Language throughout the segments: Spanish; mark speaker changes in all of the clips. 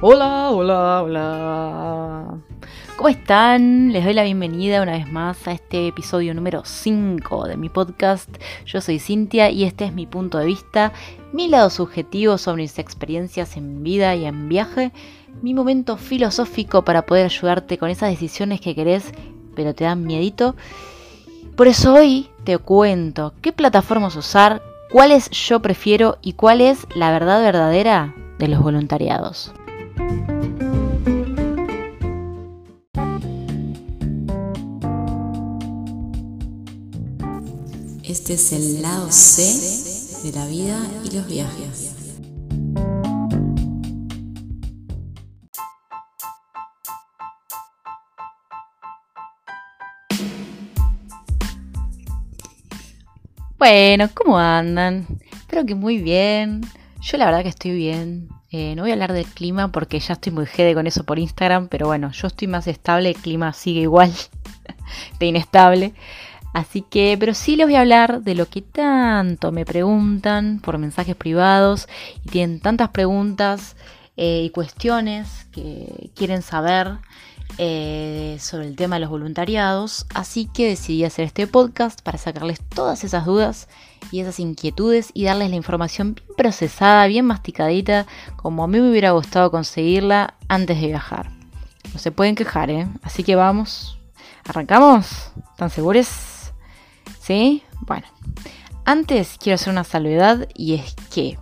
Speaker 1: Hola, hola, hola. ¿Cómo están? Les doy la bienvenida una vez más a este episodio número 5 de mi podcast. Yo soy Cintia y este es mi punto de vista, mi lado subjetivo sobre mis experiencias en vida y en viaje, mi momento filosófico para poder ayudarte con esas decisiones que querés pero te dan miedito. Por eso hoy te cuento qué plataformas usar, cuáles yo prefiero y cuál es la verdad verdadera de los voluntariados.
Speaker 2: Este es el lado C de la vida y los viajes.
Speaker 1: Bueno, ¿cómo andan? Espero que muy bien. Yo la verdad que estoy bien. Eh, no voy a hablar del clima porque ya estoy muy jede con eso por Instagram, pero bueno, yo estoy más estable, el clima sigue igual de inestable. Así que, pero sí les voy a hablar de lo que tanto me preguntan por mensajes privados y tienen tantas preguntas eh, y cuestiones que quieren saber eh, sobre el tema de los voluntariados. Así que decidí hacer este podcast para sacarles todas esas dudas y esas inquietudes y darles la información bien procesada, bien masticadita, como a mí me hubiera gustado conseguirla antes de viajar. No se pueden quejar, ¿eh? Así que vamos. ¿Arrancamos? ¿Están seguros? ¿Sí? Bueno. Antes quiero hacer una salvedad y es que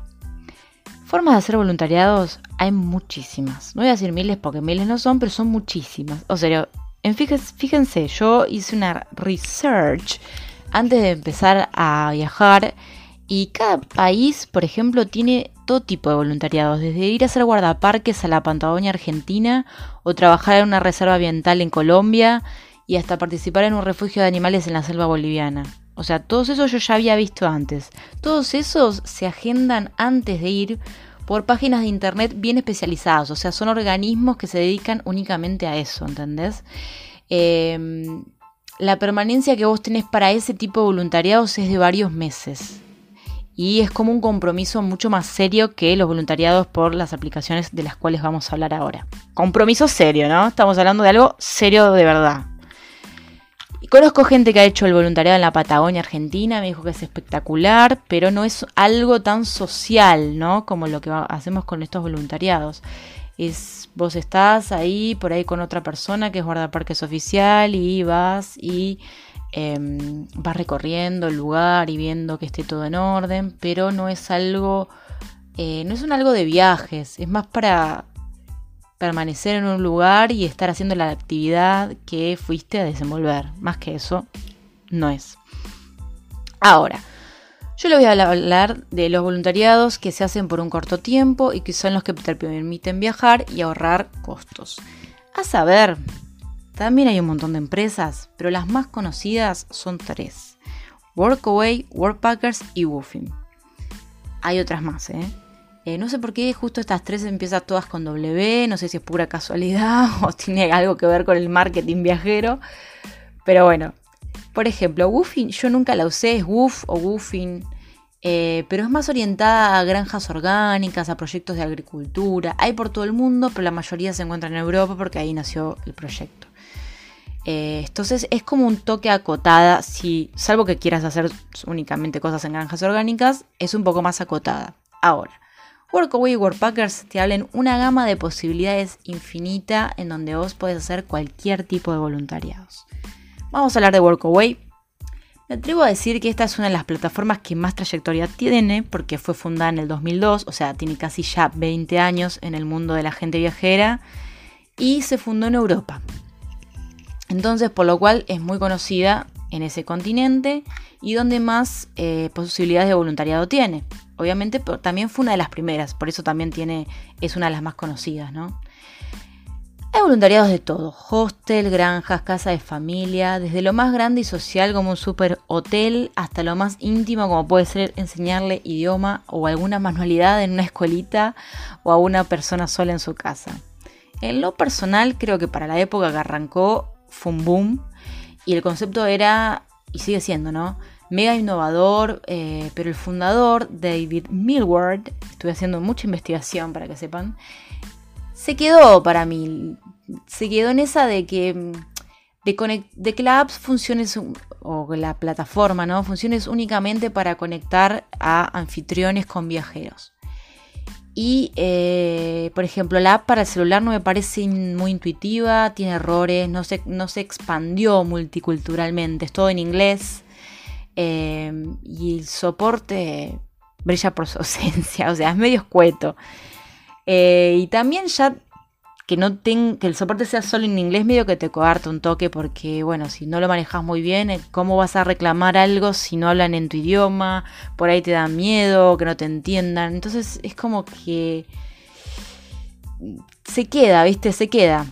Speaker 1: formas de hacer voluntariados hay muchísimas. No voy a decir miles porque miles no son, pero son muchísimas. O sea, en fíjense, fíjense, yo hice una research antes de empezar a viajar y cada país, por ejemplo, tiene todo tipo de voluntariados, desde ir a hacer guardaparques a la Patagonia Argentina o trabajar en una reserva ambiental en Colombia y hasta participar en un refugio de animales en la selva boliviana. O sea, todos esos yo ya había visto antes. Todos esos se agendan antes de ir por páginas de internet bien especializadas. O sea, son organismos que se dedican únicamente a eso, ¿entendés? Em, la permanencia que vos tenés para ese tipo de voluntariados es de varios meses. Y es como un compromiso mucho más serio que los voluntariados por las aplicaciones de las cuales vamos a hablar ahora. Compromiso serio, ¿no? Estamos hablando de algo serio de verdad. Y conozco gente que ha hecho el voluntariado en la Patagonia Argentina, me dijo que es espectacular, pero no es algo tan social, ¿no? Como lo que hacemos con estos voluntariados. Es, vos estás ahí por ahí con otra persona que es guardaparques oficial y vas y em, vas recorriendo el lugar y viendo que esté todo en orden, pero no es algo, eh, no es un algo de viajes, es más para permanecer en un lugar y estar haciendo la actividad que fuiste a desenvolver. Más que eso, no es. Ahora, yo le voy a hablar de los voluntariados que se hacen por un corto tiempo y que son los que te permiten viajar y ahorrar costos. A saber, también hay un montón de empresas, pero las más conocidas son tres. Workaway, Workpackers y Woofing. Hay otras más, ¿eh? ¿eh? no sé por qué justo estas tres empiezan todas con W, no sé si es pura casualidad o tiene algo que ver con el marketing viajero, pero bueno, por ejemplo, woofing yo nunca la usé, es woof o woofing, eh, pero es más orientada a granjas orgánicas, a proyectos de agricultura. Hay por todo el mundo, pero la mayoría se encuentra en Europa porque ahí nació el proyecto. Eh, entonces es como un toque acotada, si, salvo que quieras hacer únicamente cosas en granjas orgánicas, es un poco más acotada. Ahora, Workaway y Workpackers te hablan una gama de posibilidades infinita en donde vos puedes hacer cualquier tipo de voluntariados. Vamos a hablar de Workaway. Me atrevo a decir que esta es una de las plataformas que más trayectoria tiene porque fue fundada en el 2002, o sea, tiene casi ya 20 años en el mundo de la gente viajera y se fundó en Europa. Entonces, por lo cual es muy conocida en ese continente y donde más eh, posibilidades de voluntariado tiene. Obviamente también fue una de las primeras, por eso también tiene, es una de las más conocidas, ¿no? Hay voluntariados de todo, hostel, granjas, casa de familia, desde lo más grande y social como un super hotel hasta lo más íntimo como puede ser enseñarle idioma o alguna manualidad en una escuelita o a una persona sola en su casa. En lo personal creo que para la época que arrancó fue un boom y el concepto era, y sigue siendo, ¿no? Mega innovador, eh, pero el fundador, David Millward, estuve haciendo mucha investigación para que sepan, se quedó para mí. Se quedó en esa de que, de, de que la app funcione, o la plataforma, ¿no? Funcione únicamente para conectar a anfitriones con viajeros. Y, eh, por ejemplo, la app para el celular no me parece muy intuitiva, tiene errores, no se, no se expandió multiculturalmente, es todo en inglés. Eh, y el soporte brilla por su ausencia, o sea, es medio escueto. Eh, y también ya que no que el soporte sea solo en inglés medio que te coarta un toque porque bueno si no lo manejas muy bien eh, cómo vas a reclamar algo si no hablan en tu idioma por ahí te da miedo que no te entiendan. Entonces es como que se queda viste se queda.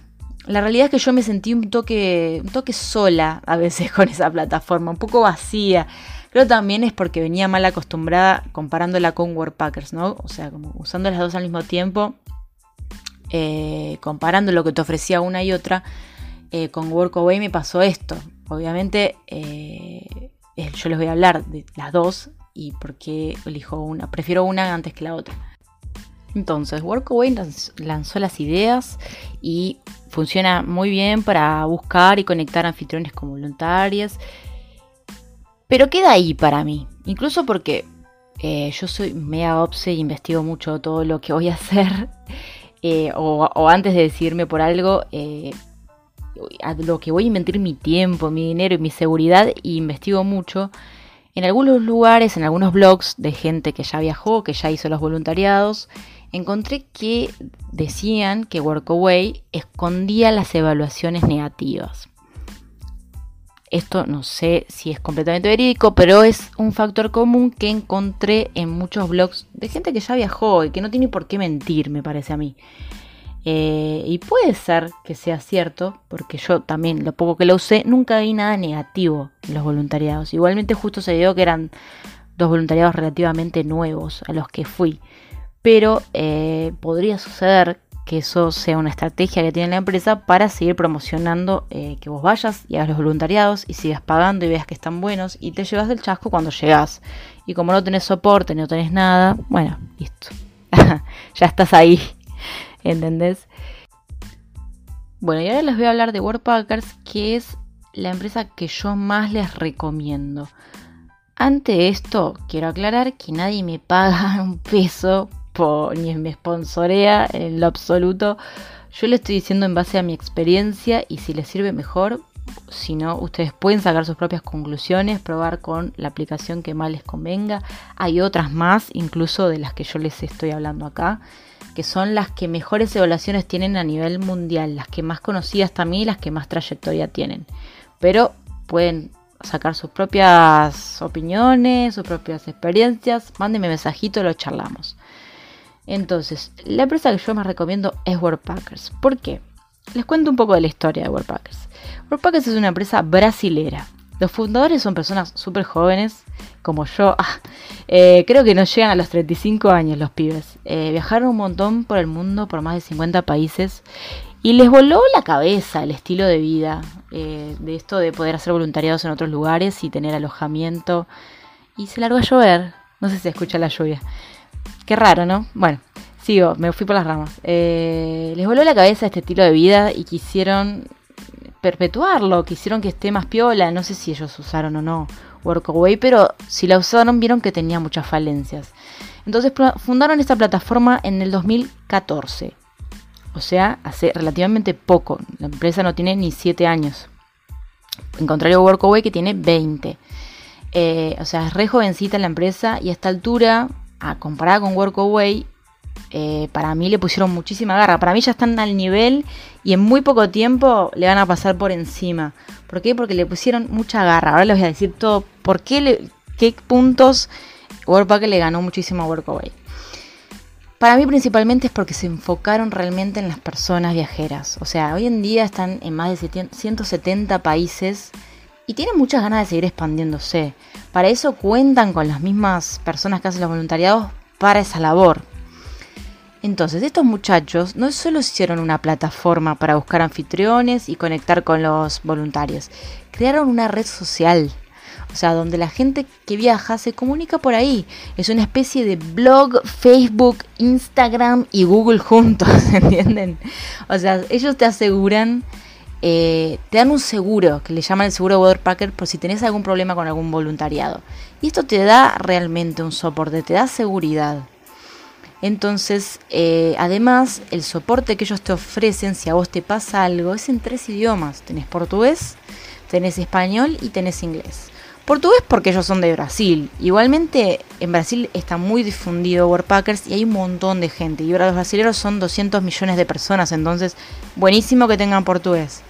Speaker 1: La realidad es que yo me sentí un toque un toque sola a veces con esa plataforma un poco vacía. Creo también es porque venía mal acostumbrada comparándola con Packers, ¿no? O sea, como usando las dos al mismo tiempo, eh, comparando lo que te ofrecía una y otra, eh, con Workaway me pasó esto. Obviamente, eh, yo les voy a hablar de las dos y por qué elijo una. Prefiero una antes que la otra. Entonces, Workaway lanzó las ideas y funciona muy bien para buscar y conectar anfitriones con voluntarios pero queda ahí para mí. Incluso porque yo soy mega obse e investigo mucho todo lo que voy a hacer. Eh, o, antes de decidirme por algo, eh, a lo que voy a invertir mi tiempo, mi dinero y mi seguridad, y investigo mucho. En algunos lugares, en algunos blogs de gente que ya viajó, que ya hizo los voluntariados, encontré que decían que Workaway escondía las evaluaciones negativas. Esto no sé si es completamente verídico, pero es un factor común que encontré en muchos blogs de gente que ya viajó y que no tiene por qué mentir, me parece a mí. Eh, y puede ser que sea cierto, porque yo también, lo poco que lo usé, nunca vi nada negativo en los voluntariados. Igualmente justo se dio que eran dos voluntariados relativamente nuevos a los que fui. Pero eh, podría suceder que eso sea una estrategia que tiene la empresa para seguir promocionando eh, que vos vayas y hagas los voluntariados y sigas pagando y veas que están buenos y te llevas del chasco cuando llegas. Y como no tenés soporte, no tenés nada, bueno, listo. ya estás ahí. ¿Entendés? Bueno, y ahora les voy a hablar de Worldpackers, que es la empresa que yo más les recomiendo. Ante esto, quiero aclarar que nadie me paga un peso ni me sponsorea en lo absoluto. Yo le estoy diciendo en base a mi experiencia y si les sirve mejor, si no, ustedes pueden sacar sus propias conclusiones, probar con la aplicación que más les convenga. Hay otras más, incluso de las que yo les estoy hablando acá, que son las que mejores evaluaciones tienen a nivel mundial, las que más conocidas también y las que más trayectoria tienen. Pero pueden sacar sus propias opiniones, sus propias experiencias. Mándenme mensajito, lo charlamos. Entonces, la empresa que yo más recomiendo es Worldpackers. ¿Por qué? Les cuento un poco de la historia de Worldpackers. Worldpackers es una empresa brasilera. Los fundadores son personas súper jóvenes, como yo. Ah, eh, creo que no llegan a los 35 años los pibes. Eh, viajaron un montón por el mundo, por más de 50 países. Y les voló la cabeza el estilo de vida, eh, de esto de poder hacer voluntariados en otros lugares y tener alojamiento. Y se largó a llover. No sé si se escucha la lluvia. Qué raro, ¿no? Bueno, sigo, me fui por las ramas. Eh, les voló la cabeza este estilo de vida y quisieron perpetuarlo, quisieron que esté más piola. No sé si ellos usaron o no Workaway, pero si la usaron vieron que tenía muchas falencias. Entonces fundaron esta plataforma en el 2014. O sea, hace relativamente poco. La empresa no tiene ni 7 años. En contrario a Workaway que tiene 20. Eh, o sea, es re jovencita la empresa y a esta altura a comparada con Workaway, eh, para mí le pusieron muchísima garra. Para mí ya están al nivel y en muy poco tiempo le van a pasar por encima. ¿Por qué? Porque le pusieron mucha garra. Ahora les voy a decir todo. ¿Por qué, le, qué puntos Workpack le ganó muchísimo a Workaway? Para mí principalmente es porque se enfocaron realmente en las personas viajeras. O sea, hoy en día están en más de 170 países y tienen muchas ganas de seguir expandiéndose. Para eso cuentan con las mismas personas que hacen los voluntariados para esa labor. Entonces, estos muchachos no solo hicieron una plataforma para buscar anfitriones y conectar con los voluntarios, crearon una red social. O sea, donde la gente que viaja se comunica por ahí. Es una especie de blog, Facebook, Instagram y Google juntos, ¿entienden? O sea, ellos te aseguran, eh, te dan un seguro, que le llaman el seguro Waterpacker, por si tenés algún problema con algún voluntariado. Y esto te da realmente un soporte, te da seguridad. Entonces, eh, además, el soporte que ellos te ofrecen si a vos te pasa algo es en tres idiomas. Tenés portugués, tenés español y tenés inglés. Portugués porque ellos son de Brasil. Igualmente en Brasil está muy difundido Worldpackers y hay un montón de gente. Y ahora los brasileños son 200 millones de personas, entonces buenísimo que tengan portugués.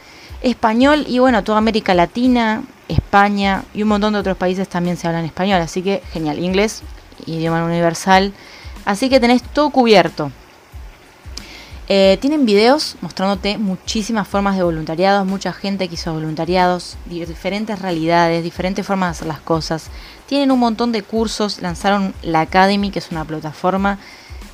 Speaker 1: Español y bueno, toda América Latina, España y un montón de otros países también se hablan español. Así que genial. Inglés, idioma universal Así que tenés todo cubierto. Eh, tienen videos mostrándote muchísimas formas de voluntariados, mucha gente que hizo voluntariados, diferentes realidades, diferentes formas de hacer las cosas. Tienen un montón de cursos, lanzaron la Academy, que es una plataforma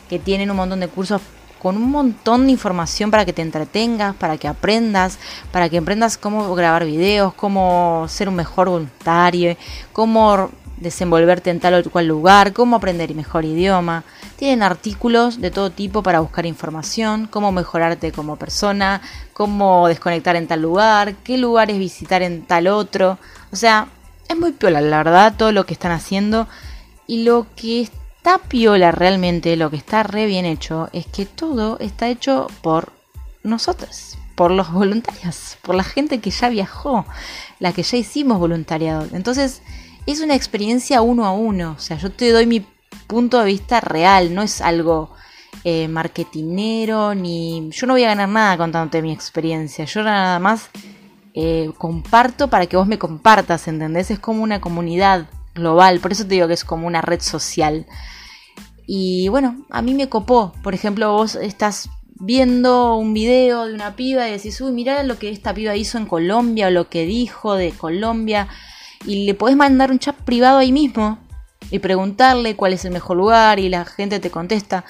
Speaker 1: que tienen un montón de cursos con un montón de información para que te entretengas, para que aprendas, para que aprendas cómo grabar videos, cómo ser un mejor voluntario, cómo desenvolverte en tal o cual lugar, cómo aprender mejor idioma. Tienen artículos de todo tipo para buscar información, cómo mejorarte como persona, cómo desconectar en tal lugar, qué lugares visitar en tal otro. O sea, es muy piola, la verdad, todo lo que están haciendo. Y lo que está piola realmente, lo que está re bien hecho, es que todo está hecho por nosotros, por los voluntarios, por la gente que ya viajó, la que ya hicimos voluntariado. Entonces, es una experiencia uno a uno. O sea, yo te doy mi punto de vista real, no es algo eh, marketinero, ni. Yo no voy a ganar nada contándote mi experiencia. Yo nada más eh, comparto para que vos me compartas, ¿entendés? Es como una comunidad global, por eso te digo que es como una red social. Y bueno, a mí me copó. Por ejemplo, vos estás viendo un video de una piba y decís, uy, mirá lo que esta piba hizo en Colombia o lo que dijo de Colombia y le podés mandar un chat privado ahí mismo y preguntarle cuál es el mejor lugar y la gente te contesta.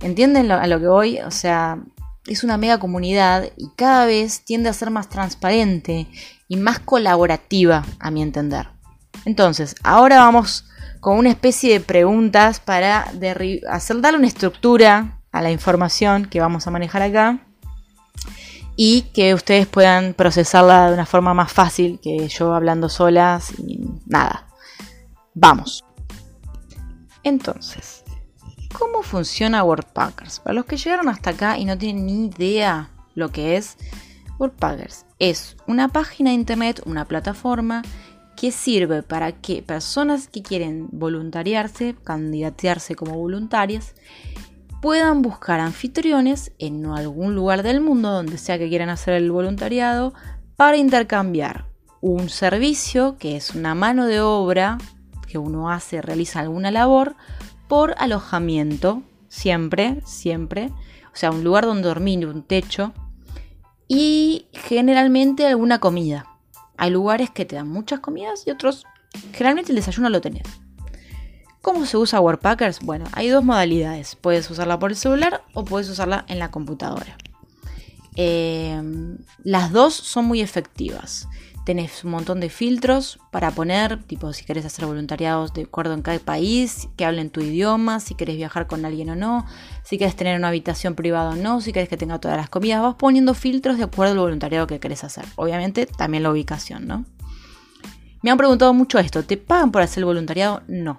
Speaker 1: ¿Entienden a lo que voy? O sea, es una mega comunidad y cada vez tiende a ser más transparente y más colaborativa, a mi entender. Entonces, ahora vamos con una especie de preguntas para hacer, darle una estructura a la información que vamos a manejar acá y que ustedes puedan procesarla de una forma más fácil que yo hablando solas y nada. Vamos. Entonces, ¿cómo funciona WordPackers? Para los que llegaron hasta acá y no tienen ni idea lo que es, WordPackers es una página de internet, una plataforma que sirve para que personas que quieren voluntariarse, candidatearse como voluntarias, puedan buscar anfitriones en algún lugar del mundo donde sea que quieran hacer el voluntariado para intercambiar un servicio que es una mano de obra que uno hace, realiza alguna labor por alojamiento, siempre, siempre, o sea, un lugar donde dormir, un techo y generalmente alguna comida. Hay lugares que te dan muchas comidas y otros, generalmente el desayuno lo tenés. ¿Cómo se usa Wordpackers? Bueno, hay dos modalidades. Puedes usarla por el celular o puedes usarla en la computadora. Em, las dos son muy efectivas. Tenés un montón de filtros para poner, tipo si querés hacer voluntariados de acuerdo en cada país, que hablen tu idioma, si querés viajar con alguien o no, si querés tener una habitación privada o no, si querés que tenga todas las comidas, vas poniendo filtros de acuerdo al voluntariado que querés hacer. Obviamente también la ubicación, ¿no? Me han preguntado mucho esto, ¿te pagan por hacer el voluntariado? No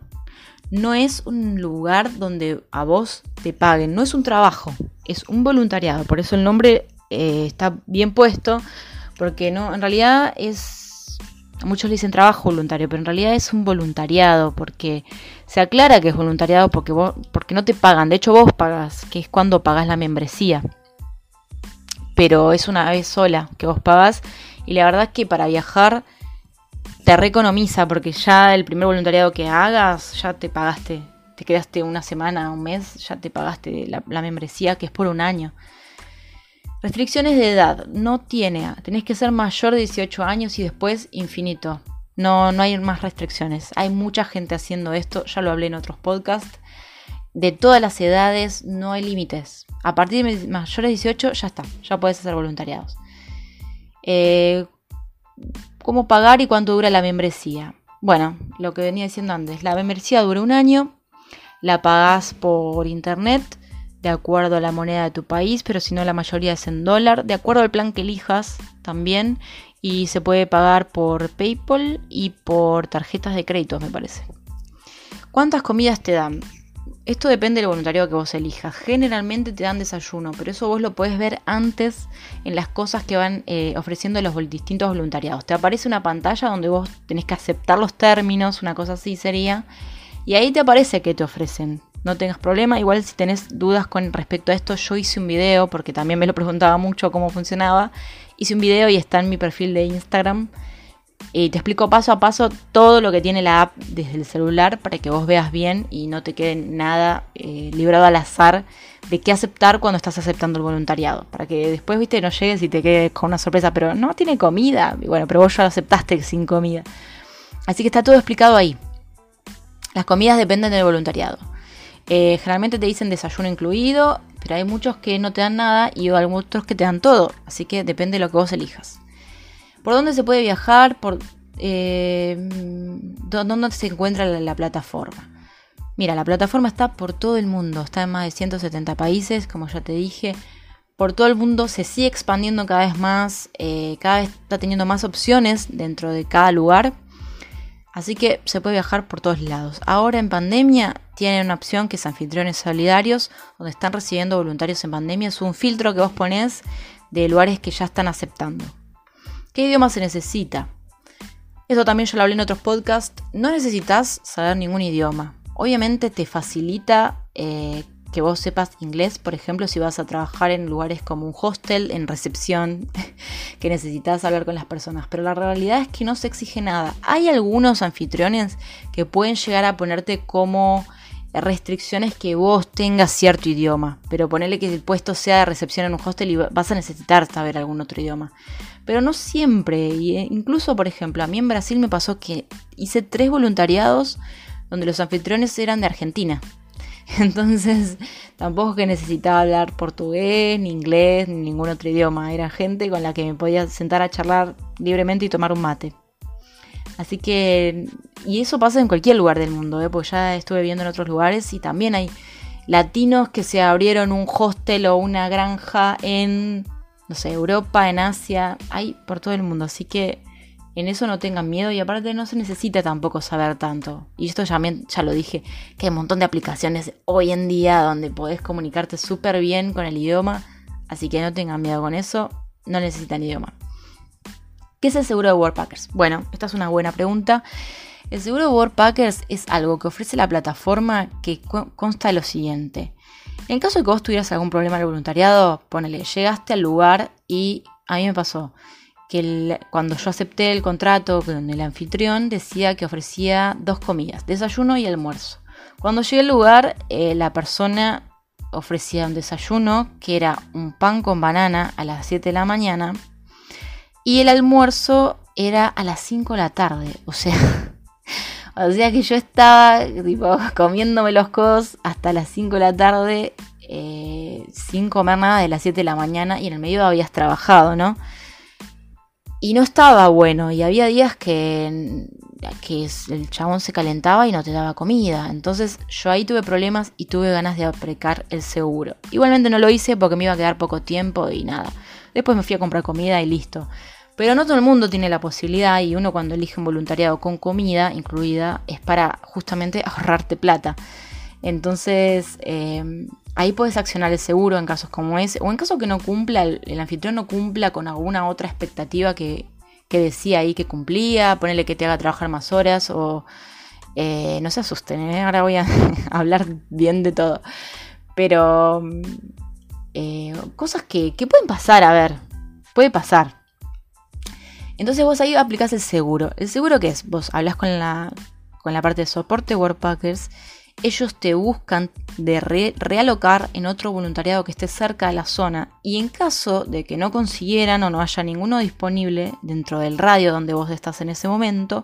Speaker 1: no es un lugar donde a vos te paguen, no es un trabajo, es un voluntariado. Por eso el nombre eh, está bien puesto, porque no, en realidad es, muchos le dicen trabajo voluntario, pero en realidad es un voluntariado, porque se aclara que es voluntariado porque vos, porque no te pagan. De hecho, vos pagas, que es cuando pagas la membresía. Pero es una vez sola que vos pagas. Y la verdad es que para viajar te reeconomiza porque ya el primer voluntariado que hagas, ya te pagaste, te quedaste una semana, un mes, ya te pagaste la, membresía que es por un año. Restricciones de edad, no tiene, tenés que ser mayor de 18 años y después infinito. No, no hay más restricciones. Hay mucha gente haciendo esto, ya lo hablé en otros podcasts. De todas las edades no hay límites. A partir de mayores de 18 ya está, ya puedes hacer voluntariados. Eh, cómo pagar y cuánto dura la membresía. bueno, lo que venía diciendo antes, la membresía dura un año, la pagás por internet de acuerdo a la moneda de tu país, pero si no la mayoría es en dólar, de acuerdo al plan que elijas también, y se puede pagar por PayPal y por tarjetas de crédito, me parece. ¿Cuántas comidas te dan? Esto depende del voluntariado que vos elijas. Generalmente te dan desayuno, pero eso vos lo podés ver antes en las cosas que van eh, ofreciendo los distintos voluntariados. Te aparece una pantalla donde vos tenés que aceptar los términos, una cosa así sería, y ahí te aparece que te ofrecen. No tengas problema, igual si tenés dudas con respecto a esto, yo hice un video, porque también me lo preguntaba mucho cómo funcionaba, hice un video y está en mi perfil de Instagram y te explico paso a paso todo lo que tiene la app desde el celular para que vos veas bien y no te quede nada eh, librado al azar de qué aceptar cuando estás aceptando el voluntariado. Para que después, viste, no llegues y te quedes con una sorpresa, pero no tiene comida. Bueno, pero vos ya lo aceptaste sin comida. Así que está todo explicado ahí. Las comidas dependen del voluntariado. Eh, generalmente te dicen desayuno incluido, pero hay muchos que no te dan nada y hay otros que te dan todo. Así que depende de lo que vos elijas. ¿Por dónde se puede viajar? Por, eh, ¿Dónde se encuentra la, plataforma? Mira, la plataforma está por todo el mundo, está en más de 170 países, como ya te dije. Por todo el mundo se sigue expandiendo cada vez más, eh, cada vez está teniendo más opciones dentro de cada lugar. Así que se puede viajar por todos lados. Ahora en pandemia tienen una opción que es anfitriones solidarios, donde están recibiendo voluntarios en pandemia. Es un filtro que vos ponés de lugares que ya están aceptando. ¿Qué idioma se necesita? Eso también yo lo hablé en otros podcasts. No necesitas saber ningún idioma. Obviamente te facilita eh, que vos sepas inglés, por ejemplo, si vas a trabajar en lugares como un hostel, en recepción, que necesitas hablar con las personas. Pero la realidad es que no se exige nada. Hay algunos anfitriones que pueden llegar a ponerte como restricciones que vos tengas cierto idioma, pero ponerle que el puesto sea de recepción en un hostel y vas a necesitar saber algún otro idioma pero no siempre. Eh, incluso, por ejemplo, a mí en Brasil me pasó que hice tres voluntariados donde los anfitriones eran de Argentina. Entonces, tampoco que necesitaba hablar portugués, ni inglés, ni ningún otro idioma. Era gente con la que me podía sentar a charlar libremente y tomar un mate. Así que, y eso pasa en cualquier lugar del mundo, ¿eh? porque ya estuve viendo en otros lugares y también hay latinos que se abrieron un hostel o una granja en no sé, Europa, en Asia, hay por todo el mundo. Así que en eso no tengan miedo y aparte no se necesita tampoco saber tanto. Y esto ya, ya lo dije, que hay un montón de aplicaciones hoy en día donde podés comunicarte súper bien con el idioma. Así que no tengan miedo con eso, no necesitan idioma. ¿Qué es el seguro de Worldpackers? Bueno, esta es una buena pregunta. El seguro de Worldpackers es algo que ofrece la plataforma que consta de lo siguiente. En caso de que vos tuvieras algún problema en el voluntariado, ponele, llegaste al lugar y a mí me pasó que cuando yo acepté el contrato con el anfitrión decía que ofrecía dos comidas, desayuno y almuerzo. Cuando llegué al lugar, eh, la persona ofrecía un desayuno que era un pan con banana a las 7 de la mañana y el almuerzo era a las 5 de la tarde. O sea, O sea que yo estaba tipo, comiéndome los codos hasta las 5 de la tarde, eh, sin comer nada de las 7 de la mañana y en el medio habías trabajado, ¿no? Y no estaba bueno y había días que, que el chabón se calentaba y no te daba comida. Entonces yo ahí tuve problemas y tuve ganas de aprecar el seguro. Igualmente no lo hice porque me iba a quedar poco tiempo y nada. Después me fui a comprar comida y listo. Pero no todo el mundo tiene la posibilidad y uno cuando elige un voluntariado con comida incluida es para justamente ahorrarte plata. Entonces eh, ahí puedes accionar el seguro en casos como ese o en caso que no cumpla, el, anfitrión no cumpla con alguna otra expectativa que, decía ahí que cumplía, ponerle que te haga trabajar más horas o eh, no se asusten, ¿eh? ahora voy a hablar bien de todo. Pero cosas que, que pueden pasar, a ver, puede pasar. Entonces vos ahí aplicás el seguro. ¿El seguro qué es? Vos hablas con la, con la parte de soporte Workpackers. Ellos te buscan de realocar en otro voluntariado que esté cerca de la zona. Y en caso de que no consiguieran o no haya ninguno disponible dentro del radio donde vos estás en ese momento,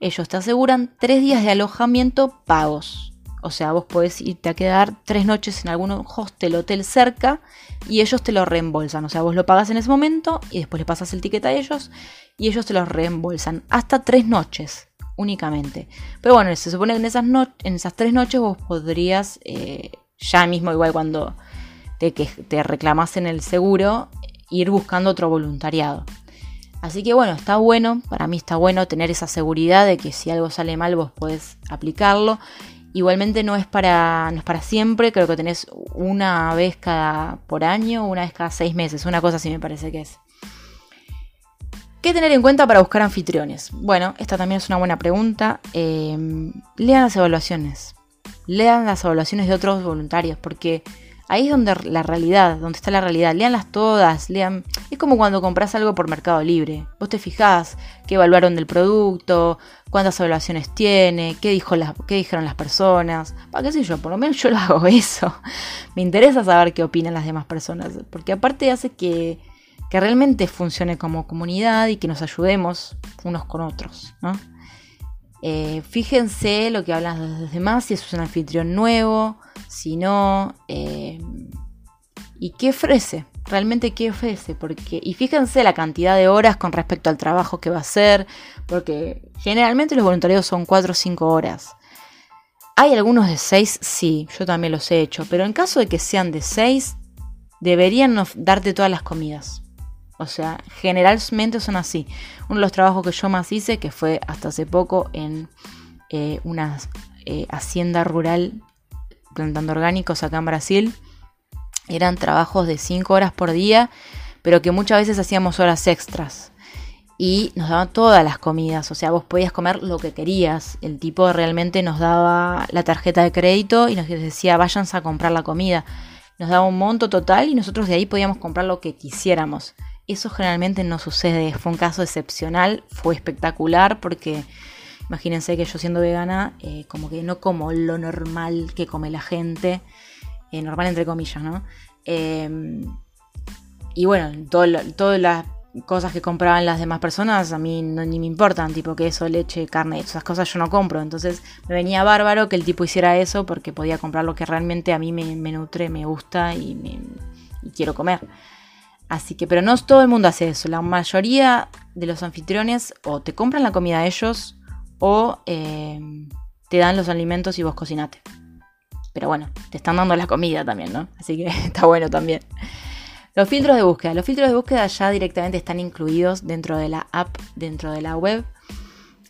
Speaker 1: ellos te aseguran tres días de alojamiento pagos. O sea, vos podés irte a quedar tres noches en algún hostel, hotel cerca y ellos te lo reembolsan. O sea, vos lo pagas en ese momento y después le pasas el ticket a ellos y ellos te lo reembolsan. Hasta tres noches. Únicamente. Pero bueno, se supone que en esas, tres noches vos podrías, eh, ya mismo igual cuando te, que reclamas en el seguro, ir buscando otro voluntariado. Así que bueno, está bueno, para mí está bueno tener esa seguridad de que si algo sale mal vos podés aplicarlo. Igualmente no es para, no es para siempre, creo que tenés una vez cada por año, una vez cada seis meses, una cosa así me parece que es. ¿Qué tener en cuenta para buscar anfitriones? Bueno, esta también es una buena pregunta. Em, lean las evaluaciones. Lean las evaluaciones de otros voluntarios, porque ahí es donde la realidad, donde está la realidad. Leanlas todas, lean. Es como cuando compras algo por Mercado Libre. Vos te fijás qué evaluaron del producto, cuántas evaluaciones tiene, qué, dijo qué dijeron las personas. ¿Para qué sé yo? Por lo menos yo lo hago eso. Me interesa saber qué opinan las demás personas, porque aparte hace que que realmente funcione como comunidad y que nos ayudemos unos con otros. Eh, fíjense lo que hablan los demás, si es un anfitrión nuevo, si no, eh, y qué ofrece, realmente qué ofrece, porque, y fíjense la cantidad de horas con respecto al trabajo que va a hacer, porque generalmente los voluntarios son 4 o 5 horas. Hay algunos de 6, sí, yo también los he hecho, pero en caso de que sean de 6, deberían darte todas las comidas. O sea, generalmente son así. Uno de los trabajos que yo más hice, que fue hasta hace poco en eh, una eh, hacienda rural plantando orgánicos acá en Brasil, eran trabajos de 5 horas por día, pero que muchas veces hacíamos horas extras. Y nos daban todas las comidas, o sea, vos podías comer lo que querías. El tipo realmente nos daba la tarjeta de crédito y nos decía, váyanse a comprar la comida. Nos daba un monto total y nosotros de ahí podíamos comprar lo que quisiéramos. Eso generalmente no sucede, fue un caso excepcional, fue espectacular porque imagínense que yo siendo vegana, eh, como que no como lo normal que come la gente, eh, normal entre comillas, ¿no? Em, y bueno, todas las cosas que compraban las demás personas a mí ni me importan, tipo queso, leche, carne, esas cosas yo no compro. Entonces me venía bárbaro que el tipo hiciera eso porque podía comprar lo que realmente a mí me, nutre, me gusta y, me, y quiero comer. Así que, pero no todo el mundo hace eso. La mayoría de los anfitriones o te compran la comida a ellos o eh, te dan los alimentos y vos cocinate. Pero bueno, te están dando la comida también, ¿no? Así que está bueno también. Los filtros de búsqueda. Los filtros de búsqueda ya directamente están incluidos dentro de la app, dentro de la web.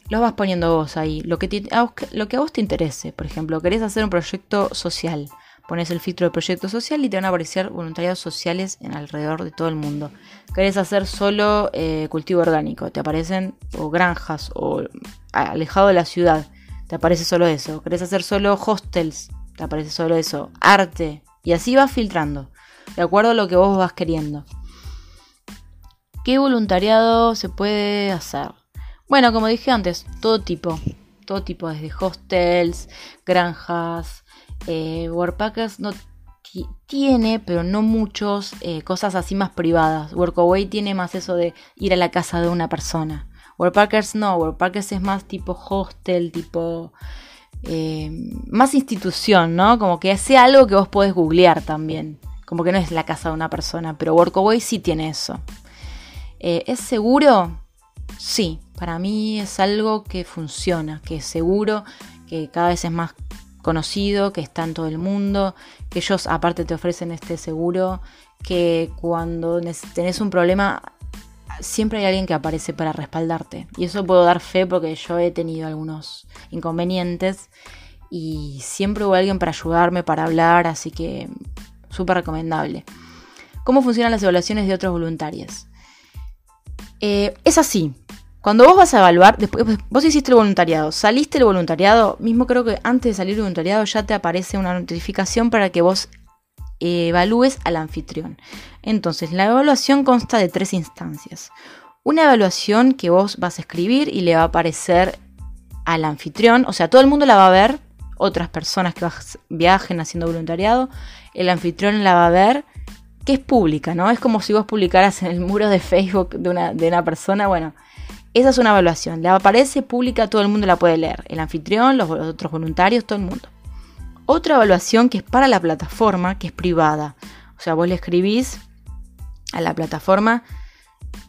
Speaker 1: Los vas poniendo vos ahí. Lo que, lo que a vos te interese. Por ejemplo, querés hacer un proyecto social Pones el filtro de proyecto social y te van a aparecer voluntariados sociales en alrededor de todo el mundo. Querés hacer solo eh, cultivo orgánico, te aparecen o granjas o alejado de la ciudad, te aparece solo eso. Querés hacer solo hostels, te aparece solo eso. Arte. Y así vas filtrando, de acuerdo a lo que vos vas queriendo. ¿Qué voluntariado se puede hacer? Bueno, como dije antes, todo tipo. Todo tipo, desde hostels, granjas, eh, no tiene, pero no muchos, eh, cosas así más privadas. Workaway tiene más eso de ir a la casa de una persona. Workpackers no, Workpackers es más tipo hostel, tipo... Eh, más institución, ¿no? Como que sea algo que vos podés googlear también. Como que no es la casa de una persona, pero Workaway sí tiene eso. Eh, ¿Es seguro? Sí, para mí es algo que funciona, que es seguro, que cada vez es más conocido, que está en todo el mundo, que ellos aparte te ofrecen este seguro, que cuando tenés un problema siempre hay alguien que aparece para respaldarte. Y eso puedo dar fe porque yo he tenido algunos inconvenientes y siempre hubo alguien para ayudarme, para hablar, así que súper recomendable. ¿Cómo funcionan las evaluaciones de otros voluntarios? Eh, es así, cuando vos vas a evaluar, después vos hiciste el voluntariado, saliste el voluntariado, mismo creo que antes de salir el voluntariado ya te aparece una notificación para que vos evalúes al anfitrión. Entonces, la evaluación consta de tres instancias. Una evaluación que vos vas a escribir y le va a aparecer al anfitrión, o sea, todo el mundo la va a ver, otras personas que viajen haciendo voluntariado, el anfitrión la va a ver, que es pública, ¿no? Es como si vos publicaras en el muro de Facebook de una, de una persona, bueno, esa es una evaluación. Le aparece pública, todo el mundo la puede leer. El anfitrión, los, otros voluntarios, todo el mundo. Otra evaluación que es para la plataforma, que es privada. O sea, vos le escribís a la plataforma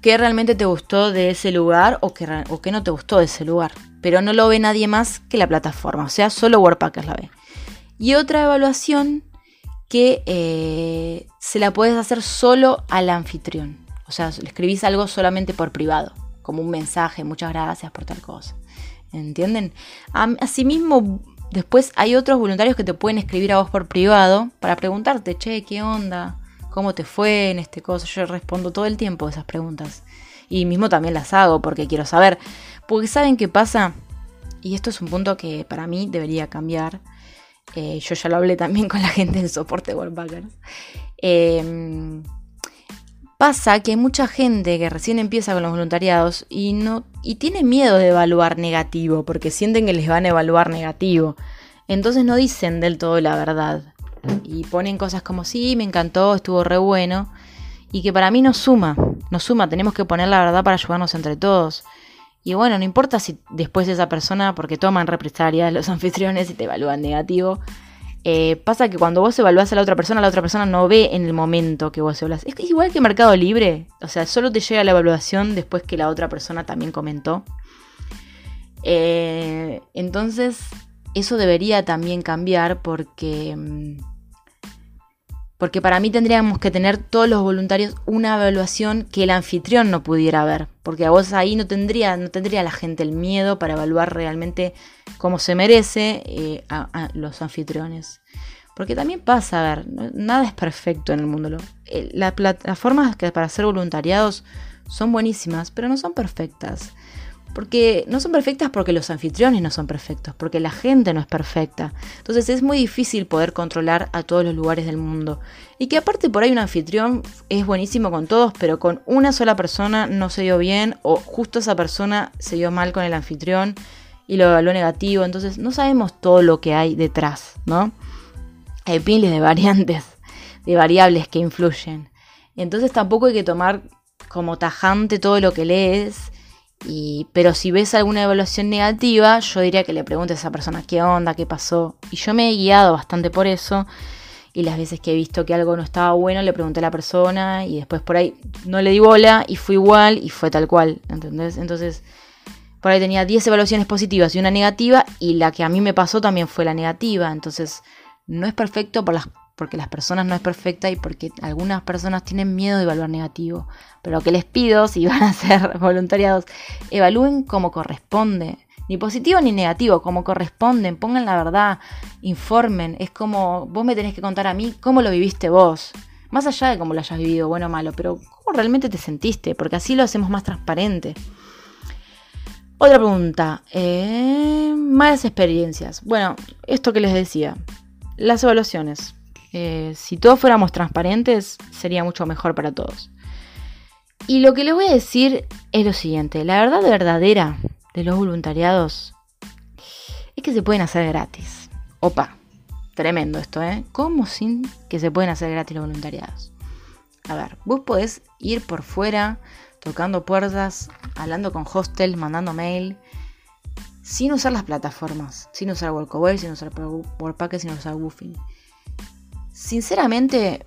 Speaker 1: qué realmente te gustó de ese lugar o qué, o qué no te gustó de ese lugar. Pero no lo ve nadie más que la plataforma, o sea, solo Worldpackers la ve. Y otra evaluación que eh, se la puedes hacer solo al anfitrión. O sea, le escribís algo solamente por privado, como un mensaje, muchas gracias por tal cosa. ¿Entienden? Asimismo, después hay otros voluntarios que te pueden escribir a vos por privado para preguntarte, che, ¿qué onda? ¿Cómo te fue en este cosa? Yo respondo todo el tiempo esas preguntas. Y mismo también las hago porque quiero saber. Porque saben qué pasa, y esto es un punto que para mí debería cambiar. Eh, yo ya lo hablé también con la gente del soporte de. Eh, Pasa que hay mucha gente que recién empieza con los voluntariados y no y tiene miedo de evaluar negativo porque sienten que les van a evaluar negativo. Entonces no dicen del todo la verdad y ponen cosas como sí, me encantó, estuvo re bueno y que para mí no suma, no suma, tenemos que poner la verdad para ayudarnos entre todos. Y bueno, no importa si después esa persona, porque toman represalias los anfitriones y te evalúan negativo, eh, pasa que cuando vos evaluás a la otra persona, la otra persona no ve en el momento que vos evaluás. Es igual que Mercado Libre. O sea, solo te llega la evaluación después que la otra persona también comentó. Eh, entonces, eso debería también cambiar porque mm, porque para mí tendríamos que tener todos los voluntarios una evaluación que el anfitrión no pudiera ver, porque a vos ahí no tendría, no tendría la gente el miedo para evaluar realmente cómo se merece eh, a, los anfitriones. Porque también pasa, a ver, nada es perfecto en el mundo. Eh, las plataformas que para hacer voluntariados son buenísimas, pero no son perfectas. Porque no son perfectas porque los anfitriones no son perfectos, porque la gente no es perfecta. Entonces es muy difícil poder controlar a todos los lugares del mundo. Y que aparte por ahí un anfitrión es buenísimo con todos, pero con una sola persona no se dio bien o justo esa persona se dio mal con el anfitrión y lo evaluó negativo. Entonces no sabemos todo lo que hay detrás, ¿no? Hay miles de variantes, de variables que influyen. Entonces tampoco hay que tomar como tajante todo lo que lees pero si ves alguna evaluación negativa, yo diría que le preguntes a esa persona qué onda, qué pasó. Y yo me he guiado bastante por eso. Y las veces que he visto que algo no estaba bueno, le pregunté a la persona y después por ahí no le di bola y fue igual y fue tal cual. ¿Entendés? Entonces, por ahí tenía 10 evaluaciones positivas y una negativa y la que a mí me pasó también fue la negativa. Entonces, no es perfecto por las porque las personas no es perfecta y porque algunas personas tienen miedo de evaluar negativo. Pero lo que les pido, si van a ser voluntariados, evalúen como corresponde. Ni positivo ni negativo, como corresponden, pongan la verdad, informen. Es como vos me tenés que contar a mí cómo lo viviste vos. Más allá de cómo lo hayas vivido, bueno o malo, pero cómo realmente te sentiste, porque así lo hacemos más transparente. Otra pregunta. Eh, malas experiencias. Bueno, esto que les decía. Las evaluaciones. Eh, si todos fuéramos transparentes, sería mucho mejor para todos. Y lo que les voy a decir es lo siguiente, la verdad verdadera de los voluntariados es que se pueden hacer gratis. Opa, tremendo esto, ¿eh? ¿Cómo sin que se pueden hacer gratis los voluntariados? A ver, vos podés ir por fuera, tocando puertas, hablando con hostel, mandando mail, sin usar las plataformas, sin usar Workaway, sin usar Workpacket, sin usar Woofing. Sinceramente,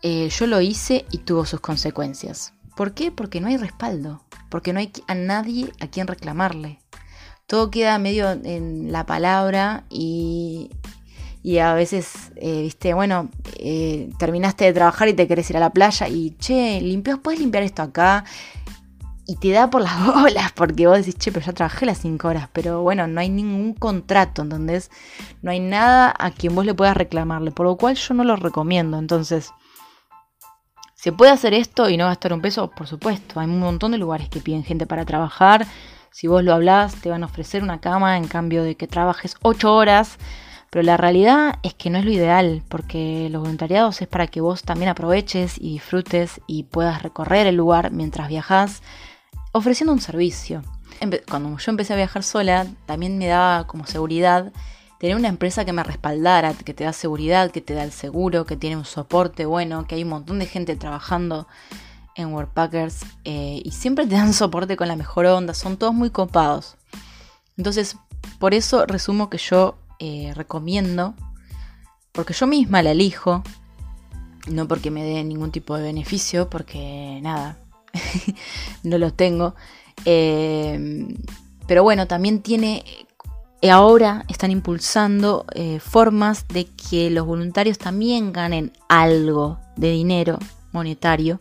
Speaker 1: eh, yo lo hice y tuvo sus consecuencias. ¿Por qué? Porque no hay respaldo, porque no hay a nadie a quien reclamarle. Todo queda medio en la palabra y, y a veces, eh, viste, bueno, eh, terminaste de trabajar y te querés ir a la playa y, che, limpias, puedes limpiar esto acá y te da por las bolas porque vos decís, che, pero ya trabajé las 5 horas, pero bueno, no hay ningún contrato, entonces no hay nada a quien vos le puedas reclamarle, por lo cual yo no lo recomiendo, entonces... ¿Se puede hacer esto y no gastar un peso? Por supuesto, hay un montón de lugares que piden gente para trabajar. Si vos lo hablas, te van a ofrecer una cama en cambio de que trabajes 8 horas. Pero la realidad es que no es lo ideal, porque los voluntariados es para que vos también aproveches y disfrutes y puedas recorrer el lugar mientras viajas ofreciendo un servicio. Cuando yo empecé a viajar sola, también me daba como seguridad tener una empresa que me respaldara, que te da seguridad, que te da el seguro, que tiene un soporte bueno, que hay un montón de gente trabajando en Workpackers eh, y siempre te dan soporte con la mejor onda, son todos muy copados. Entonces, por eso resumo que yo eh, recomiendo, porque yo misma la elijo, no porque me dé ningún tipo de beneficio, porque nada, no los tengo. Eh, pero bueno, también tiene, ahora están impulsando eh, formas de que los voluntarios también ganen algo de dinero monetario.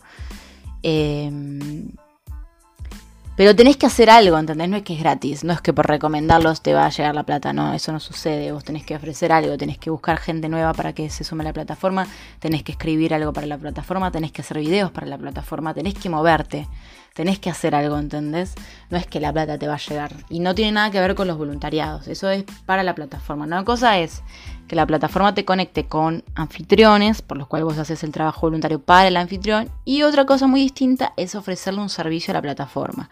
Speaker 1: Pero tenés que hacer algo, ¿entendés? No es que es gratis, no es que por recomendarlos te va a llegar la plata, no, eso no sucede. Vos tenés que ofrecer algo, tenés que buscar gente nueva para que se sume a la plataforma, tenés que escribir algo para la plataforma, tenés que hacer videos para la plataforma, tenés que moverte, tenés que hacer algo, ¿entendés? No es que la plata te va a llegar. Y no tiene nada que ver con los voluntariados, eso es para la plataforma. Una cosa es que la plataforma te conecte con anfitriones, por los cuales vos haces el trabajo voluntario para el anfitrión, y otra cosa muy distinta es ofrecerle un servicio a la plataforma,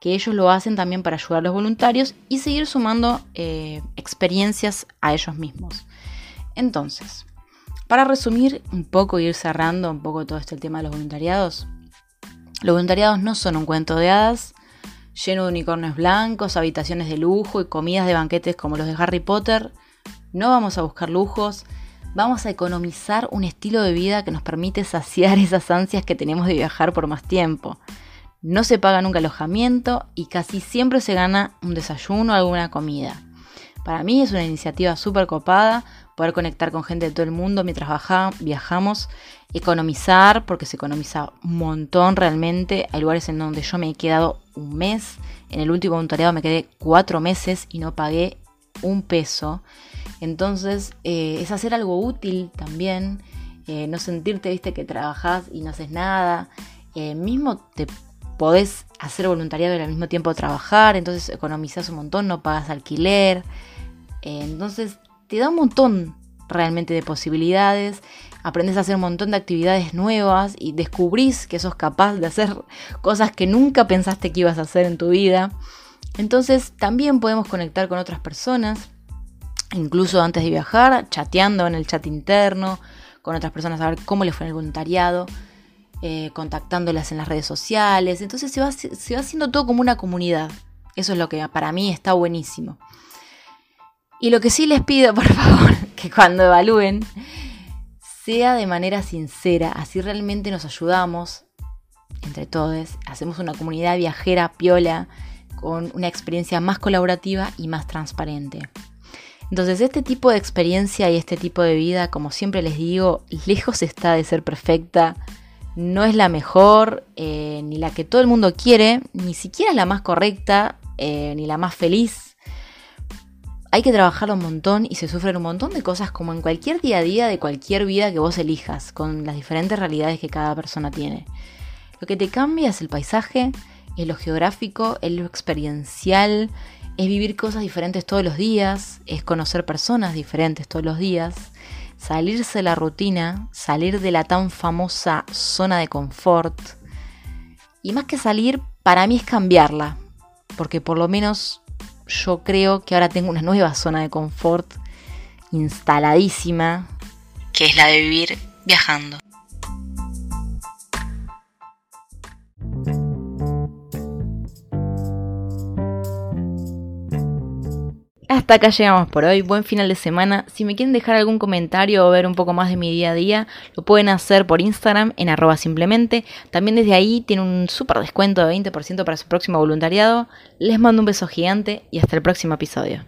Speaker 1: que ellos lo hacen también para ayudar a los voluntarios y seguir sumando eh, experiencias a ellos mismos. Entonces, para resumir un poco ir cerrando un poco todo este tema de los voluntariados, los voluntariados no son un cuento de hadas, lleno de unicornios blancos, habitaciones de lujo y comidas de banquetes como los de Harry Potter, no vamos a buscar lujos, vamos a economizar un estilo de vida que nos permite saciar esas ansias que tenemos de viajar por más tiempo. No se paga nunca alojamiento y casi siempre se gana un desayuno o alguna comida. Para mí es una iniciativa súper copada poder conectar con gente de todo el mundo mientras viajamos, economizar, porque se economiza un montón realmente. Hay lugares en donde yo me he quedado un mes, en el último voluntariado me quedé cuatro meses y no pagué un peso. Entonces eh, es hacer algo útil también, eh, no sentirte, viste, que trabajas y no haces nada. Eh, mismo te podés hacer voluntariado y al mismo tiempo trabajar, entonces economizas un montón, no pagas alquiler. entonces te da un montón realmente de posibilidades, aprendes a hacer un montón de actividades nuevas y descubrís que sos capaz de hacer cosas que nunca pensaste que ibas a hacer en tu vida. Entonces también podemos conectar con otras personas, incluso antes de viajar, chateando en el chat interno, con otras personas a ver cómo les fue en el voluntariado, eh, contactándolas en las redes sociales. Entonces se va, se va haciendo todo como una comunidad. Eso es lo que para mí está buenísimo. Y lo que sí les pido, por favor, que cuando evalúen, sea de manera sincera, así realmente nos ayudamos entre todos, hacemos una comunidad viajera piola con una experiencia más colaborativa y más transparente. Entonces este tipo de experiencia y este tipo de vida, como siempre les digo, lejos está de ser perfecta, no es la mejor, eh, ni la que todo el mundo quiere, ni siquiera la más correcta, eh, ni la más feliz. Hay que trabajar un montón y se sufren un montón de cosas como en cualquier día a día de cualquier vida que vos elijas, con las diferentes realidades que cada persona tiene. Lo que te cambia es el paisaje, es lo geográfico, es lo experiencial, es vivir cosas diferentes todos los días, es conocer personas diferentes todos los días, salirse de la rutina, salir de la tan famosa zona de confort. Y más que salir, para mí es cambiarla, porque por lo menos yo creo que ahora tengo una nueva zona de confort instaladísima, que es la de vivir viajando. Hasta acá llegamos por hoy, buen final de semana. Si me quieren dejar algún comentario o ver un poco más de mi día a día, lo pueden hacer por Instagram en arroba simplemente. También desde ahí tiene un súper descuento de 20% para su próximo voluntariado. Les mando un beso gigante y hasta el próximo episodio.